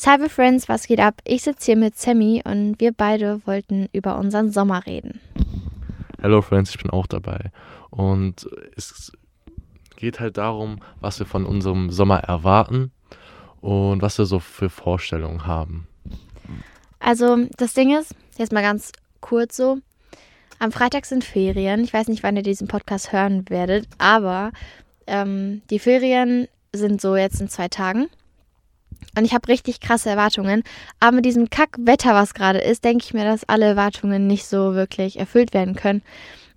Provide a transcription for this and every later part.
Cyber Friends, was geht ab? Ich sitze hier mit Sammy und wir beide wollten über unseren Sommer reden. Hello Friends, ich bin auch dabei. Und es geht halt darum, was wir von unserem Sommer erwarten und was wir so für Vorstellungen haben. Also, das Ding ist, jetzt mal ganz kurz so. Am Freitag sind Ferien. Ich weiß nicht, wann ihr diesen Podcast hören werdet, aber ähm, die Ferien sind so jetzt in zwei Tagen. Und ich habe richtig krasse Erwartungen. Aber mit diesem Kackwetter, was gerade ist, denke ich mir, dass alle Erwartungen nicht so wirklich erfüllt werden können.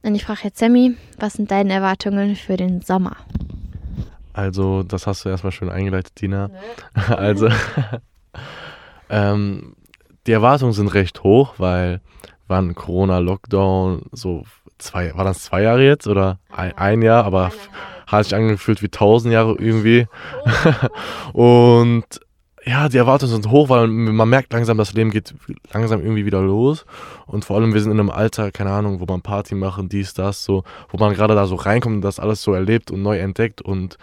Und ich frage jetzt Sammy, was sind deine Erwartungen für den Sommer? Also, das hast du erstmal schön eingeleitet, Dina. also, ähm, die Erwartungen sind recht hoch, weil wann Corona-Lockdown, so zwei, war das zwei Jahre jetzt oder ein, ein Jahr, aber hat sich angefühlt wie tausend Jahre irgendwie. und ja, die Erwartungen sind hoch, weil man merkt langsam, das Leben geht langsam irgendwie wieder los. Und vor allem, wir sind in einem Alter, keine Ahnung, wo man Party machen, dies, das, so, wo man gerade da so reinkommt und das alles so erlebt und neu entdeckt. Und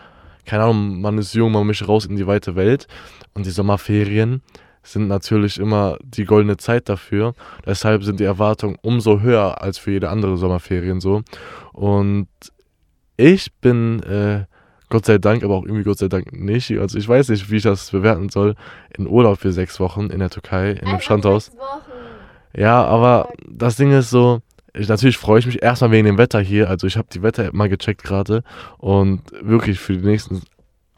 keine Ahnung, man ist jung, man mischt raus in die weite Welt. Und die Sommerferien sind natürlich immer die goldene Zeit dafür. Deshalb sind die Erwartungen umso höher als für jede andere Sommerferien so. Und ich bin äh, Gott sei Dank, aber auch irgendwie Gott sei Dank nicht. Also ich weiß nicht, wie ich das bewerten soll. In Urlaub für sechs Wochen in der Türkei, in einem Strandhaus. Ja, aber das Ding ist so, ich, natürlich freue ich mich erstmal wegen dem Wetter hier. Also ich habe die Wetter-App mal gecheckt gerade und wirklich für die nächsten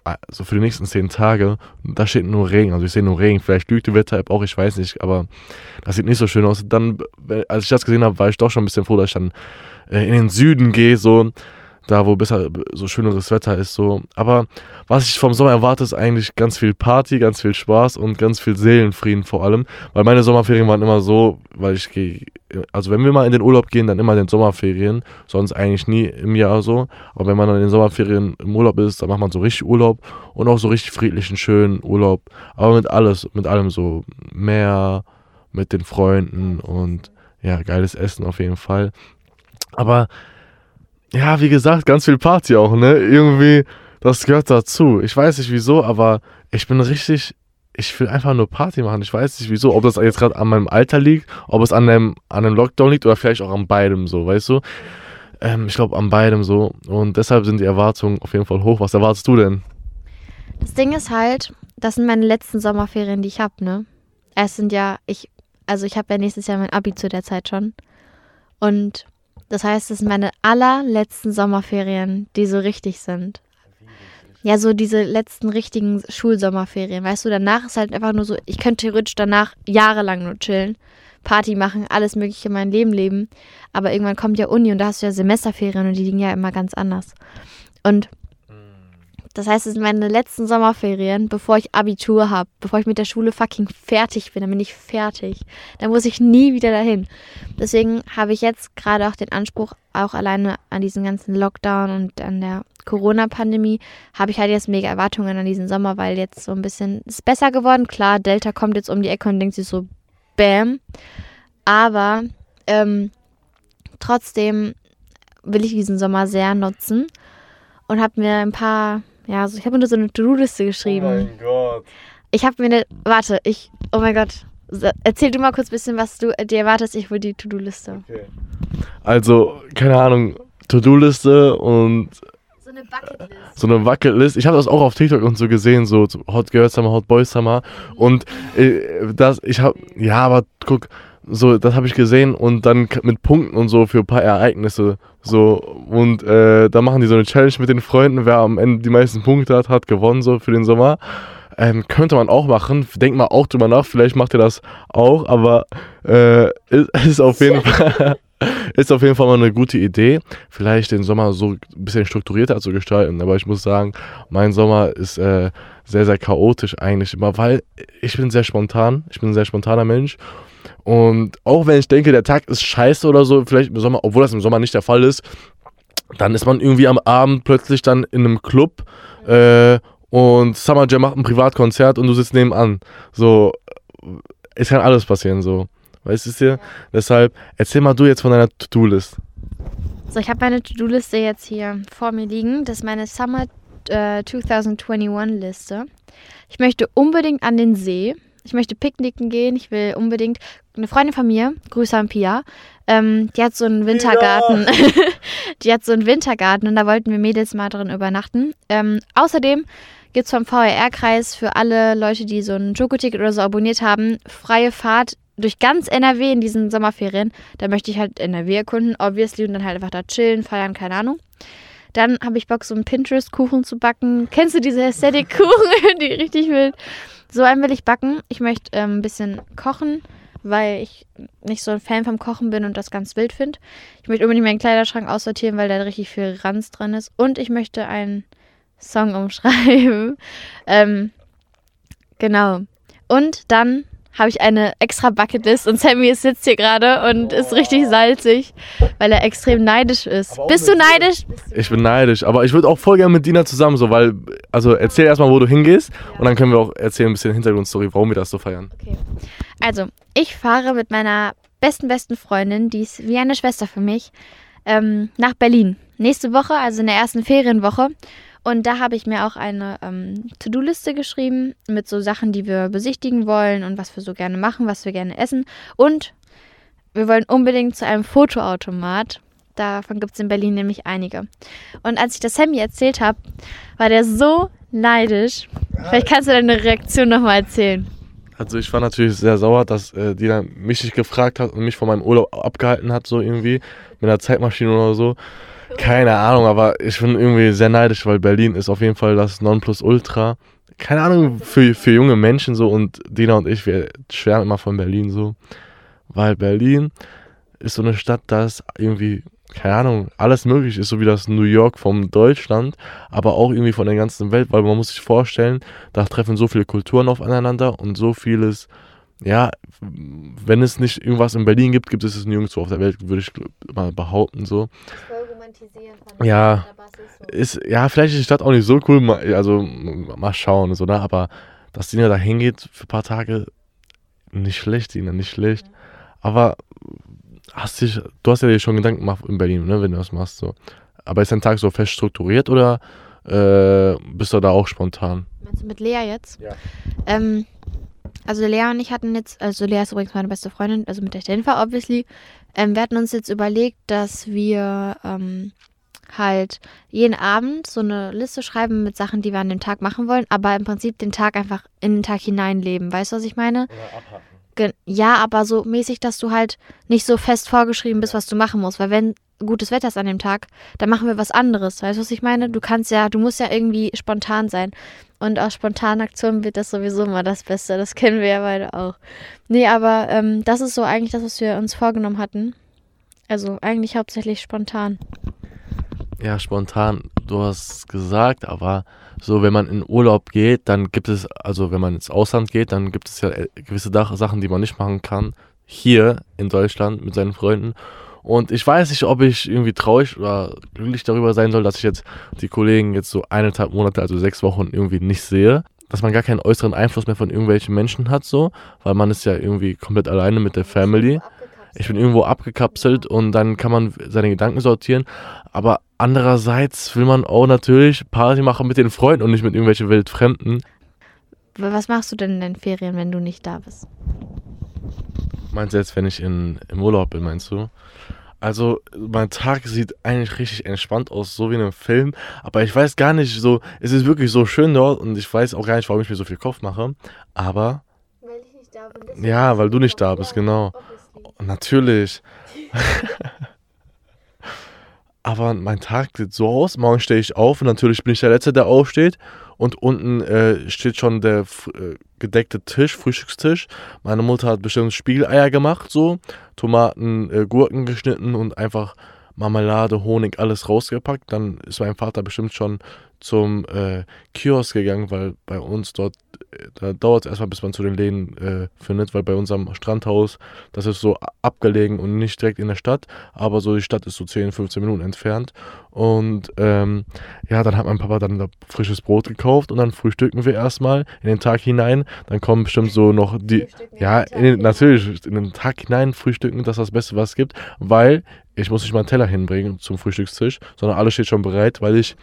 also für die nächsten zehn Tage, da steht nur Regen, also ich sehe nur Regen, vielleicht lügt die Wetter-App auch, ich weiß nicht, aber das sieht nicht so schön aus. Dann, als ich das gesehen habe, war ich doch schon ein bisschen froh, dass ich dann äh, in den Süden gehe, so, da wo besser so schöneres Wetter ist so. Aber was ich vom Sommer erwarte, ist eigentlich ganz viel Party, ganz viel Spaß und ganz viel Seelenfrieden vor allem, weil meine Sommerferien waren immer so, weil ich gehe, also wenn wir mal in den Urlaub gehen, dann immer in den Sommerferien, sonst eigentlich nie im Jahr so. Aber wenn man dann in den Sommerferien im Urlaub ist, dann macht man so richtig Urlaub und auch so richtig friedlichen, schönen Urlaub, aber mit alles, mit allem so Meer, mit den Freunden und ja, geiles Essen auf jeden Fall. Aber ja, wie gesagt, ganz viel Party auch, ne? Irgendwie, das gehört dazu. Ich weiß nicht wieso, aber ich bin richtig, ich will einfach nur Party machen. Ich weiß nicht wieso, ob das jetzt gerade an meinem Alter liegt, ob es an dem, an dem Lockdown liegt oder vielleicht auch an beidem so, weißt du? Ähm, ich glaube an beidem so. Und deshalb sind die Erwartungen auf jeden Fall hoch. Was erwartest du denn? Das Ding ist halt, das sind meine letzten Sommerferien, die ich habe, ne? Es sind ja, ich, also ich habe ja nächstes Jahr mein Abi zu der Zeit schon. Und das heißt, es sind meine allerletzten Sommerferien, die so richtig sind. Ja, so diese letzten richtigen Schulsommerferien. Weißt du, danach ist halt einfach nur so, ich könnte theoretisch danach jahrelang nur chillen, Party machen, alles Mögliche in mein Leben leben. Aber irgendwann kommt ja Uni und da hast du ja Semesterferien und die liegen ja immer ganz anders. Und das heißt, es sind meine letzten Sommerferien, bevor ich Abitur habe, bevor ich mit der Schule fucking fertig bin. Dann bin ich fertig. Dann muss ich nie wieder dahin. Deswegen habe ich jetzt gerade auch den Anspruch, auch alleine an diesen ganzen Lockdown und an der Corona-Pandemie, habe ich halt jetzt mega Erwartungen an diesen Sommer, weil jetzt so ein bisschen ist besser geworden. Klar, Delta kommt jetzt um die Ecke und denkt sich so, bam. Aber ähm, trotzdem will ich diesen Sommer sehr nutzen und habe mir ein paar ja, also ich habe mir nur so eine To-Do-Liste geschrieben. Oh mein Gott. Ich habe mir eine. Warte, ich. Oh mein Gott. Erzähl du mal kurz ein bisschen, was du dir erwartest. Ich will die To-Do-Liste. Okay. Also, keine Ahnung, To-Do-Liste und. So eine Bucketlist. So eine Bucketlist. Ich habe das auch auf TikTok und so gesehen, so Hot Girls Summer, Hot Boys Summer. Und äh, das, ich habe. Ja, aber guck so, das habe ich gesehen und dann mit Punkten und so für ein paar Ereignisse. So, und äh, da machen die so eine Challenge mit den Freunden, wer am Ende die meisten Punkte hat, hat gewonnen, so für den Sommer. Ähm, könnte man auch machen. Denk mal auch drüber nach, vielleicht macht ihr das auch, aber äh, ist, ist auf jeden Fall. Ist auf jeden Fall mal eine gute Idee, vielleicht den Sommer so ein bisschen strukturierter zu gestalten. Aber ich muss sagen, mein Sommer ist äh, sehr, sehr chaotisch eigentlich immer, weil ich bin sehr spontan. Ich bin ein sehr spontaner Mensch. Und auch wenn ich denke, der Tag ist scheiße oder so, vielleicht im Sommer, obwohl das im Sommer nicht der Fall ist, dann ist man irgendwie am Abend plötzlich dann in einem Club äh, und Summer Jam macht ein Privatkonzert und du sitzt nebenan. So, es kann alles passieren, so. Weißt du es dir? Deshalb, erzähl mal du jetzt von deiner To-Do-List. So, ich habe meine To-Do-Liste jetzt hier vor mir liegen. Das ist meine Summer äh, 2021-Liste. Ich möchte unbedingt an den See Ich möchte picknicken gehen. Ich will unbedingt. Eine Freundin von mir, Grüße an Pia, ähm, die hat so einen Wintergarten. Ja. die hat so einen Wintergarten und da wollten wir Mädels mal drin übernachten. Ähm, außerdem gibt es vom VRR-Kreis für alle Leute, die so ein Joko-Ticket oder so abonniert haben, freie Fahrt durch ganz NRW in diesen Sommerferien. Da möchte ich halt NRW erkunden, obviously, und dann halt einfach da chillen, feiern, keine Ahnung. Dann habe ich Bock, so einen Pinterest-Kuchen zu backen. Kennst du diese Aesthetic-Kuchen, die richtig wild? So einen will ich backen. Ich möchte ähm, ein bisschen kochen, weil ich nicht so ein Fan vom Kochen bin und das ganz wild finde. Ich möchte unbedingt meinen Kleiderschrank aussortieren, weil da richtig viel Ranz dran ist. Und ich möchte einen Song umschreiben. ähm, genau. Und dann habe ich eine extra Bucketlist und Sammy sitzt hier gerade und ist richtig salzig, weil er extrem neidisch ist. Bist du neidisch? Ich bin neidisch, aber ich würde auch voll gerne mit Dina zusammen so, weil, also erzähl erstmal, wo du hingehst ja. und dann können wir auch erzählen ein bisschen Hintergrundstory, warum wir das so feiern. Okay. Also, ich fahre mit meiner besten, besten Freundin, die ist wie eine Schwester für mich, ähm, nach Berlin. Nächste Woche, also in der ersten Ferienwoche. Und da habe ich mir auch eine ähm, To-Do-Liste geschrieben mit so Sachen, die wir besichtigen wollen und was wir so gerne machen, was wir gerne essen. Und wir wollen unbedingt zu einem Fotoautomat. Davon gibt es in Berlin nämlich einige. Und als ich das Sammy erzählt habe, war der so neidisch. Vielleicht kannst du deine Reaktion nochmal erzählen. Also ich war natürlich sehr sauer, dass äh, die dann mich nicht gefragt hat und mich von meinem Urlaub abgehalten hat, so irgendwie mit einer Zeitmaschine oder so. Keine Ahnung, aber ich bin irgendwie sehr neidisch, weil Berlin ist auf jeden Fall das Nonplusultra. Keine Ahnung, für, für junge Menschen so und Dina und ich, wir schwärmen immer von Berlin so. Weil Berlin ist so eine Stadt, da ist irgendwie, keine Ahnung, alles möglich ist, so wie das New York vom Deutschland, aber auch irgendwie von der ganzen Welt, weil man muss sich vorstellen, da treffen so viele Kulturen aufeinander und so vieles ja, wenn es nicht irgendwas in Berlin gibt, gibt es es nirgendwo auf der Welt, würde ich mal behaupten so. Romantisieren von ja, ist, ja, vielleicht ist die Stadt auch nicht so cool, also mal schauen, so, ne? aber dass Dina da hingeht für ein paar Tage, nicht schlecht, Dina, nicht schlecht. Mhm. Aber hast dich, du hast ja dir schon Gedanken gemacht in Berlin, ne, wenn du das machst, so. Aber ist dein Tag so fest strukturiert oder äh, bist du da auch spontan? Meinst du mit Lea jetzt? Ja. Ähm, also Lea und ich hatten jetzt, also Lea ist übrigens meine beste Freundin, also mit der Jennifer obviously. Ähm, wir hatten uns jetzt überlegt, dass wir ähm, halt jeden Abend so eine Liste schreiben mit Sachen, die wir an dem Tag machen wollen, aber im Prinzip den Tag einfach in den Tag hineinleben. Weißt du, was ich meine? Oder abhaken. Ja, aber so mäßig, dass du halt nicht so fest vorgeschrieben bist, was du machen musst. Weil wenn gutes Wetter ist an dem Tag, dann machen wir was anderes. Weißt du, was ich meine? Du kannst ja, du musst ja irgendwie spontan sein. Und aus spontanen Aktionen wird das sowieso immer das Beste. Das kennen wir ja beide auch. Nee, aber ähm, das ist so eigentlich das, was wir uns vorgenommen hatten. Also eigentlich hauptsächlich spontan. Ja, spontan, du hast gesagt, aber so, wenn man in Urlaub geht, dann gibt es, also wenn man ins Ausland geht, dann gibt es ja äh, gewisse Sachen, die man nicht machen kann. Hier in Deutschland mit seinen Freunden. Und ich weiß nicht, ob ich irgendwie traurig oder glücklich darüber sein soll, dass ich jetzt die Kollegen jetzt so eineinhalb Monate, also sechs Wochen irgendwie nicht sehe. Dass man gar keinen äußeren Einfluss mehr von irgendwelchen Menschen hat, so, weil man ist ja irgendwie komplett alleine mit der Family. Ich bin irgendwo abgekapselt und dann kann man seine Gedanken sortieren. Aber andererseits will man auch natürlich Party machen mit den Freunden und nicht mit irgendwelchen Wildfremden. Was machst du denn in den Ferien, wenn du nicht da bist? Meinst du jetzt, wenn ich in, im Urlaub bin, meinst du? Also, mein Tag sieht eigentlich richtig entspannt aus, so wie in einem Film. Aber ich weiß gar nicht, so, es ist wirklich so schön dort und ich weiß auch gar nicht, warum ich mir so viel Kopf mache. Aber. Weil ich nicht da bin. Ja, weil du nicht da bist, genau. Natürlich. aber mein Tag sieht so aus. Morgen stehe ich auf und natürlich bin ich der Letzte, der aufsteht. Und unten äh, steht schon der äh, gedeckte Tisch, Frühstückstisch. Meine Mutter hat bestimmt Spiegeleier gemacht, so. Tomaten, äh, Gurken geschnitten und einfach Marmelade, Honig, alles rausgepackt. Dann ist mein Vater bestimmt schon zum äh, Kiosk gegangen, weil bei uns dort, äh, da dauert es erstmal, bis man zu den Läden äh, findet, weil bei unserem Strandhaus, das ist so abgelegen und nicht direkt in der Stadt, aber so die Stadt ist so 10, 15 Minuten entfernt. Und ähm, ja, dann hat mein Papa dann da frisches Brot gekauft und dann frühstücken wir erstmal in den Tag hinein. Dann kommen bestimmt so noch die, ja, in den, natürlich in den Tag hinein frühstücken, das ist das Beste, was es gibt, weil ich muss nicht mal einen Teller hinbringen zum Frühstückstisch, sondern alles steht schon bereit, weil ich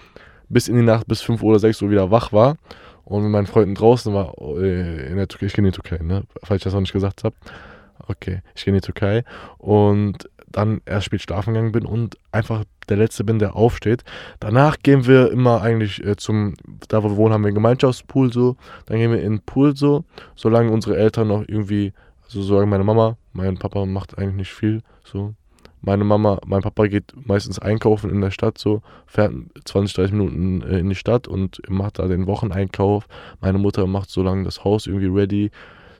bis in die Nacht bis 5 oder 6 Uhr wieder wach war. und mit meinen Freunden draußen war, äh, in der Türkei, ich gehe in die Türkei, ne? Falls ich das noch nicht gesagt habe. Okay, ich gehe in die Türkei und dann erst spät schlafen gegangen bin und einfach der Letzte bin, der aufsteht. Danach gehen wir immer eigentlich äh, zum, da wo wir wohnen, haben wir einen Gemeinschaftspool so. Dann gehen wir in den Pool so, solange unsere Eltern noch irgendwie, also solange meine Mama, mein Papa macht eigentlich nicht viel so. Meine Mama, mein Papa geht meistens einkaufen in der Stadt so, fährt 20, 30 Minuten in die Stadt und macht da den Wocheneinkauf. Meine Mutter macht so lange das Haus irgendwie ready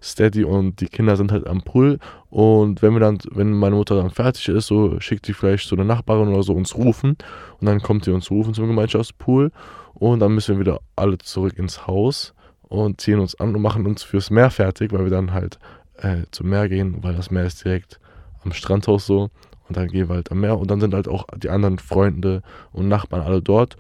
steady und die Kinder sind halt am Pool. Und wenn wir dann, wenn meine Mutter dann fertig ist, so schickt sie vielleicht so eine Nachbarin oder so uns rufen. Und dann kommt sie uns rufen zum Gemeinschaftspool. Und dann müssen wir wieder alle zurück ins Haus und ziehen uns an und machen uns fürs Meer fertig, weil wir dann halt äh, zum Meer gehen, weil das Meer ist direkt am Strandhaus so. Und dann gehen wir halt am Meer und dann sind halt auch die anderen Freunde und Nachbarn alle dort.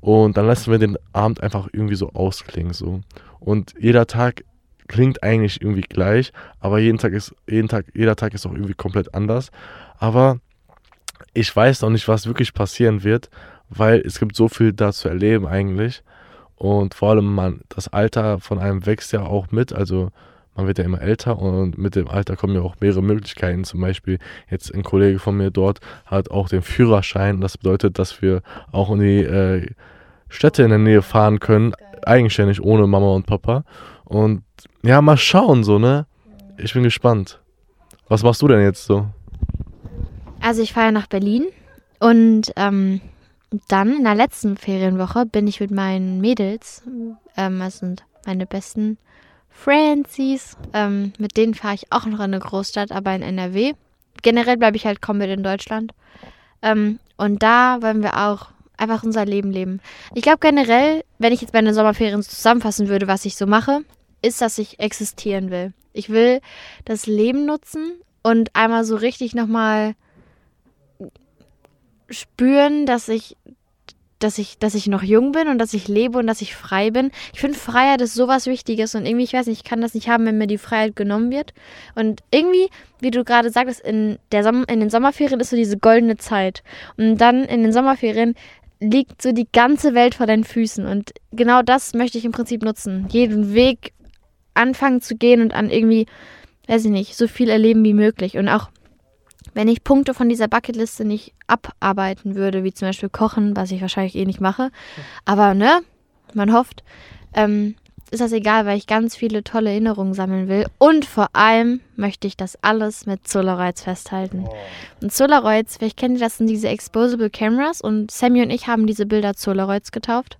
Und dann lassen wir den Abend einfach irgendwie so ausklingen. So. Und jeder Tag klingt eigentlich irgendwie gleich, aber jeden Tag ist, jeden Tag, jeder Tag ist auch irgendwie komplett anders. Aber ich weiß noch nicht, was wirklich passieren wird, weil es gibt so viel da zu erleben eigentlich. Und vor allem, man, das Alter von einem wächst ja auch mit. Also man wird ja immer älter und mit dem Alter kommen ja auch mehrere Möglichkeiten. Zum Beispiel jetzt ein Kollege von mir dort hat auch den Führerschein. Das bedeutet, dass wir auch in die äh, Städte in der Nähe fahren können, eigenständig ohne Mama und Papa. Und ja, mal schauen, so, ne? Ich bin gespannt. Was machst du denn jetzt so? Also ich fahre nach Berlin und ähm, dann in der letzten Ferienwoche bin ich mit meinen Mädels, ähm, das sind meine besten Francies, ähm, mit denen fahre ich auch noch in eine Großstadt, aber in NRW. Generell bleibe ich halt komplett in Deutschland. Ähm, und da wollen wir auch einfach unser Leben leben. Ich glaube generell, wenn ich jetzt meine Sommerferien zusammenfassen würde, was ich so mache, ist, dass ich existieren will. Ich will das Leben nutzen und einmal so richtig nochmal spüren, dass ich, dass ich, dass ich noch jung bin und dass ich lebe und dass ich frei bin. Ich finde Freiheit ist sowas Wichtiges und irgendwie, ich weiß nicht, ich kann das nicht haben, wenn mir die Freiheit genommen wird. Und irgendwie, wie du gerade sagtest, in, der Som in den Sommerferien ist so diese goldene Zeit. Und dann in den Sommerferien liegt so die ganze Welt vor deinen Füßen. Und genau das möchte ich im Prinzip nutzen. Jeden Weg anfangen zu gehen und an irgendwie, weiß ich nicht, so viel erleben wie möglich. Und auch wenn ich Punkte von dieser Bucketliste nicht abarbeiten würde, wie zum Beispiel Kochen, was ich wahrscheinlich eh nicht mache, aber ne, man hofft, ähm, ist das egal, weil ich ganz viele tolle Erinnerungen sammeln will. Und vor allem möchte ich das alles mit Solaroids festhalten. Oh. Und Solaroids, vielleicht kennt ihr das, sind diese Exposable Cameras und Sammy und ich haben diese Bilder Solaroids getauft.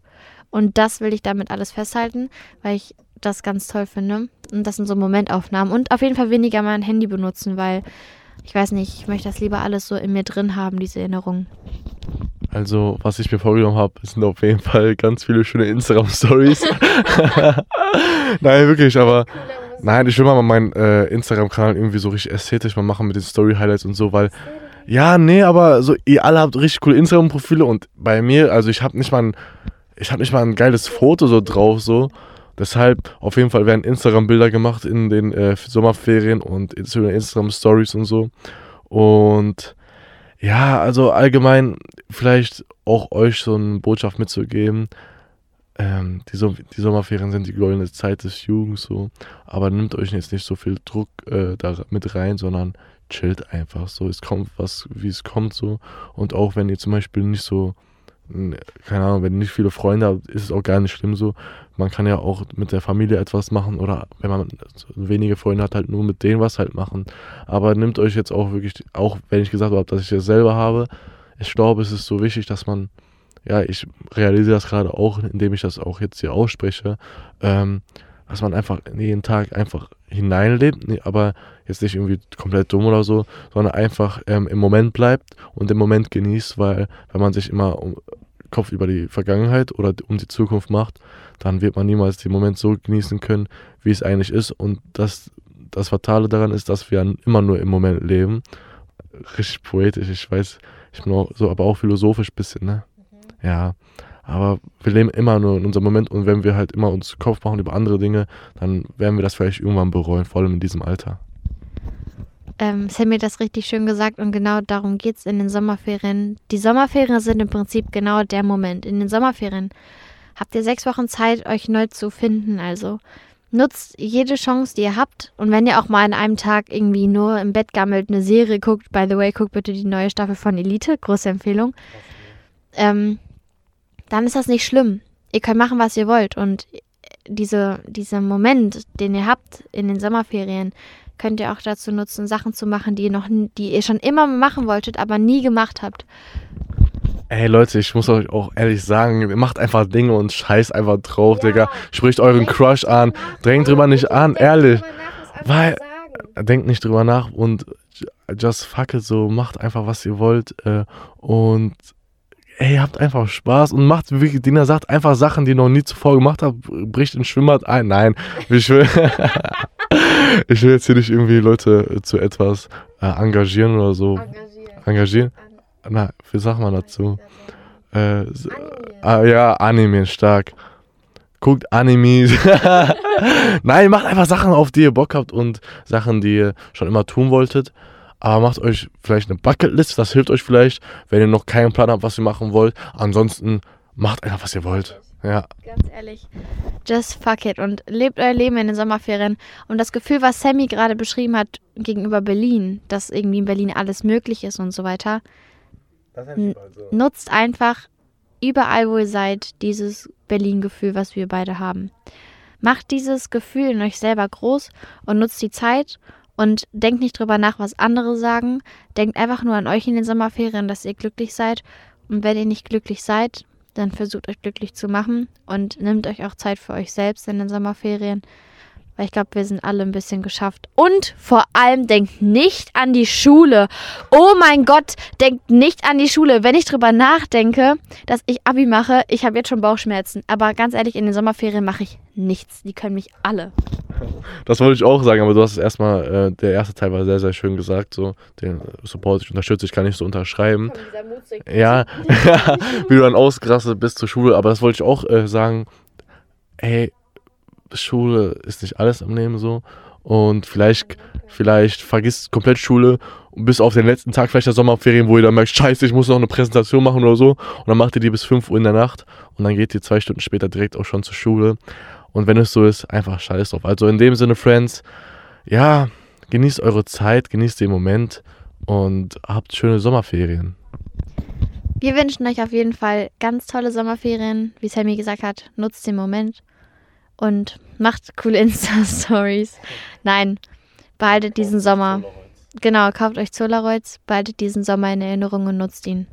Und das will ich damit alles festhalten, weil ich das ganz toll finde. Und das sind so Momentaufnahmen. Und auf jeden Fall weniger mein Handy benutzen, weil ich weiß nicht, ich möchte das lieber alles so in mir drin haben, diese Erinnerungen. Also, was ich mir vorgenommen habe, sind auf jeden Fall ganz viele schöne Instagram-Stories. nein, wirklich, aber nein, ich will mal meinen äh, Instagram-Kanal irgendwie so richtig ästhetisch mal machen mit den Story-Highlights und so, weil ja, nee, aber so ihr alle habt richtig coole Instagram-Profile und bei mir, also ich habe nicht mal ein, ich habe nicht mal ein geiles Foto so drauf so Deshalb auf jeden Fall werden Instagram-Bilder gemacht in den äh, Sommerferien und Instagram-Stories und so. Und ja, also allgemein vielleicht auch euch so eine Botschaft mitzugeben. Ähm, die, so die, Sommerferien sind die goldene Zeit des Jugends so. Aber nimmt euch jetzt nicht so viel Druck äh, da mit rein, sondern chillt einfach so. Es kommt was, wie es kommt so. Und auch wenn ihr zum Beispiel nicht so keine Ahnung, wenn nicht viele Freunde habt, ist es auch gar nicht schlimm so. Man kann ja auch mit der Familie etwas machen oder wenn man wenige Freunde hat, halt nur mit denen was halt machen. Aber nimmt euch jetzt auch wirklich, auch wenn ich gesagt habe, dass ich das selber habe, ich glaube, es ist so wichtig, dass man, ja, ich realisiere das gerade auch, indem ich das auch jetzt hier ausspreche, ähm, dass man einfach jeden Tag einfach hineinlebt, aber jetzt nicht irgendwie komplett dumm oder so, sondern einfach ähm, im Moment bleibt und den Moment genießt, weil wenn man sich immer um Kopf über die Vergangenheit oder um die Zukunft macht, dann wird man niemals den Moment so genießen können, wie es eigentlich ist. Und das, das Fatale daran ist, dass wir immer nur im Moment leben. Richtig poetisch, ich weiß, ich bin auch so, aber auch philosophisch ein bisschen, ne? Mhm. Ja. Aber wir leben immer nur in unserem Moment und wenn wir halt immer uns Kopf machen über andere Dinge, dann werden wir das vielleicht irgendwann bereuen, vor allem in diesem Alter. Ähm, Sammy hat das richtig schön gesagt und genau darum geht es in den Sommerferien. Die Sommerferien sind im Prinzip genau der Moment. In den Sommerferien habt ihr sechs Wochen Zeit, euch neu zu finden. Also nutzt jede Chance, die ihr habt. Und wenn ihr auch mal an einem Tag irgendwie nur im Bett gammelt, eine Serie guckt, by the way, guckt bitte die neue Staffel von Elite, große Empfehlung. Ähm, dann ist das nicht schlimm. Ihr könnt machen, was ihr wollt. Und diese, dieser Moment, den ihr habt in den Sommerferien, könnt ihr auch dazu nutzen, Sachen zu machen, die ihr noch, die ihr schon immer machen wolltet, aber nie gemacht habt. Ey Leute, ich muss euch auch ehrlich sagen, macht einfach Dinge und scheiß einfach drauf, ja, Digga. Spricht euren Crush an, drängt drüber nicht an, ehrlich. Weil, denkt nicht drüber nach und just fuck it so, macht einfach was ihr wollt äh, und ey, habt einfach Spaß und macht, wie Dina sagt, einfach Sachen, die ihr noch nie zuvor gemacht habt, bricht ins Schwimmbad ein. Nein, ich will, ich will jetzt hier nicht irgendwie Leute zu etwas äh, engagieren oder so. Engagieren. engagieren. Na, wie sagt man dazu? Äh, ah, ja, Anime, stark. Guckt Animes. Nein, macht einfach Sachen, auf die ihr Bock habt und Sachen, die ihr schon immer tun wolltet. Aber macht euch vielleicht eine Bucketlist, das hilft euch vielleicht, wenn ihr noch keinen Plan habt, was ihr machen wollt. Ansonsten macht einfach, was ihr wollt. Ja. Ganz ehrlich, just fuck it und lebt euer Leben in den Sommerferien. Und das Gefühl, was Sammy gerade beschrieben hat gegenüber Berlin, dass irgendwie in Berlin alles möglich ist und so weiter, so. nutzt einfach überall, wo ihr seid, dieses Berlin-Gefühl, was wir beide haben. Macht dieses Gefühl in euch selber groß und nutzt die Zeit und denkt nicht drüber nach, was andere sagen. Denkt einfach nur an euch in den Sommerferien, dass ihr glücklich seid. Und wenn ihr nicht glücklich seid, dann versucht euch glücklich zu machen und nehmt euch auch Zeit für euch selbst in den Sommerferien. Weil ich glaube, wir sind alle ein bisschen geschafft. Und vor allem denkt nicht an die Schule. Oh mein Gott, denkt nicht an die Schule. Wenn ich drüber nachdenke, dass ich Abi mache, ich habe jetzt schon Bauchschmerzen. Aber ganz ehrlich, in den Sommerferien mache ich nichts. Die können mich alle. Das wollte ich auch sagen, aber du hast es erstmal, äh, der erste Teil war sehr, sehr schön gesagt. So, den Support ich unterstütze, ich kann nicht so unterschreiben. Ja, wie du dann ausgerastet bist zur Schule, aber das wollte ich auch äh, sagen. Ey, Schule ist nicht alles im Leben so. Und vielleicht, vielleicht vergisst komplett Schule und bis auf den letzten Tag vielleicht der Sommerferien, wo ihr dann merkt, scheiße, ich muss noch eine Präsentation machen oder so. Und dann macht ihr die bis 5 Uhr in der Nacht und dann geht ihr zwei Stunden später direkt auch schon zur Schule. Und wenn es so ist, einfach scheiß drauf. Also in dem Sinne, Friends, ja, genießt eure Zeit, genießt den Moment und habt schöne Sommerferien. Wir wünschen euch auf jeden Fall ganz tolle Sommerferien. Wie Sammy gesagt hat, nutzt den Moment und macht coole Insta-Stories. Nein, behaltet diesen Sommer. Genau, kauft euch Solaroids, behaltet diesen Sommer in Erinnerung und nutzt ihn.